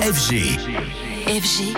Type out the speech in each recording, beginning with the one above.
FG. FG.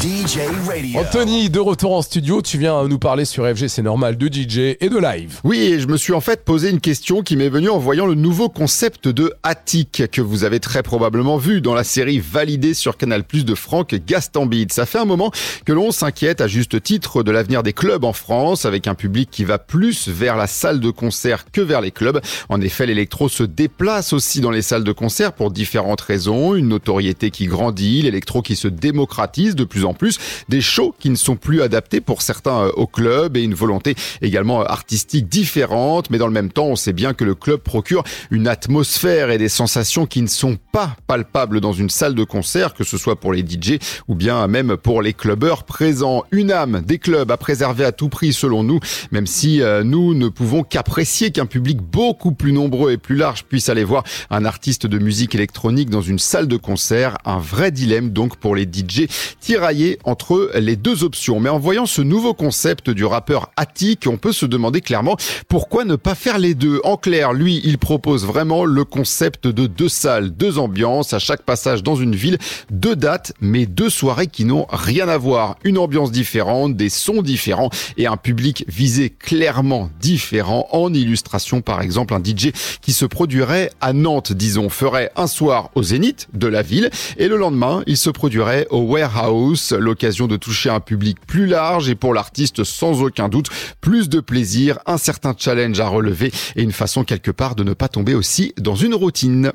DJ Radio. Anthony, de retour en studio, tu viens nous parler sur FG, c'est normal, de DJ et de live. Oui, et je me suis en fait posé une question qui m'est venue en voyant le nouveau concept de Attic que vous avez très probablement vu dans la série validée sur Canal Plus de Franck Gastambide. Ça fait un moment que l'on s'inquiète à juste titre de l'avenir des clubs en France avec un public qui va plus vers la salle de concert que vers les clubs. En effet, l'électro se déplace aussi dans les salles de concert pour différentes raisons. Une notoriété qui grandit, l'électro qui se démocratise de plus en plus, des shows qui ne sont plus adaptés pour certains euh, au club et une volonté également euh, artistique différente. Mais dans le même temps, on sait bien que le club procure une atmosphère et des sensations qui ne sont pas palpables dans une salle de concert, que ce soit pour les DJ ou bien même pour les clubbeurs présents. Une âme des clubs à préserver à tout prix selon nous, même si euh, nous ne pouvons qu'apprécier qu'un public beaucoup plus nombreux et plus large puisse aller voir un artiste de musique électronique dans une salle de concert. Un vrai dilemme donc pour les DJ tiraillés entre les deux options. Mais en voyant ce nouveau concept du rappeur Attic, on peut se demander clairement pourquoi ne pas faire les deux. En clair, lui, il propose vraiment le concept de deux salles, deux ambiances à chaque passage dans une ville, deux dates, mais deux soirées qui n'ont rien à voir. Une ambiance différente, des sons différents et un public visé clairement différent. En illustration, par exemple, un DJ qui se produirait à Nantes, disons, ferait un soir au Zénith de la ville et le lendemain, il se produirait au Warehouse, l'occasion de toucher un public plus large et pour l'artiste sans aucun doute plus de plaisir, un certain challenge à relever et une façon quelque part de ne pas tomber aussi dans une routine.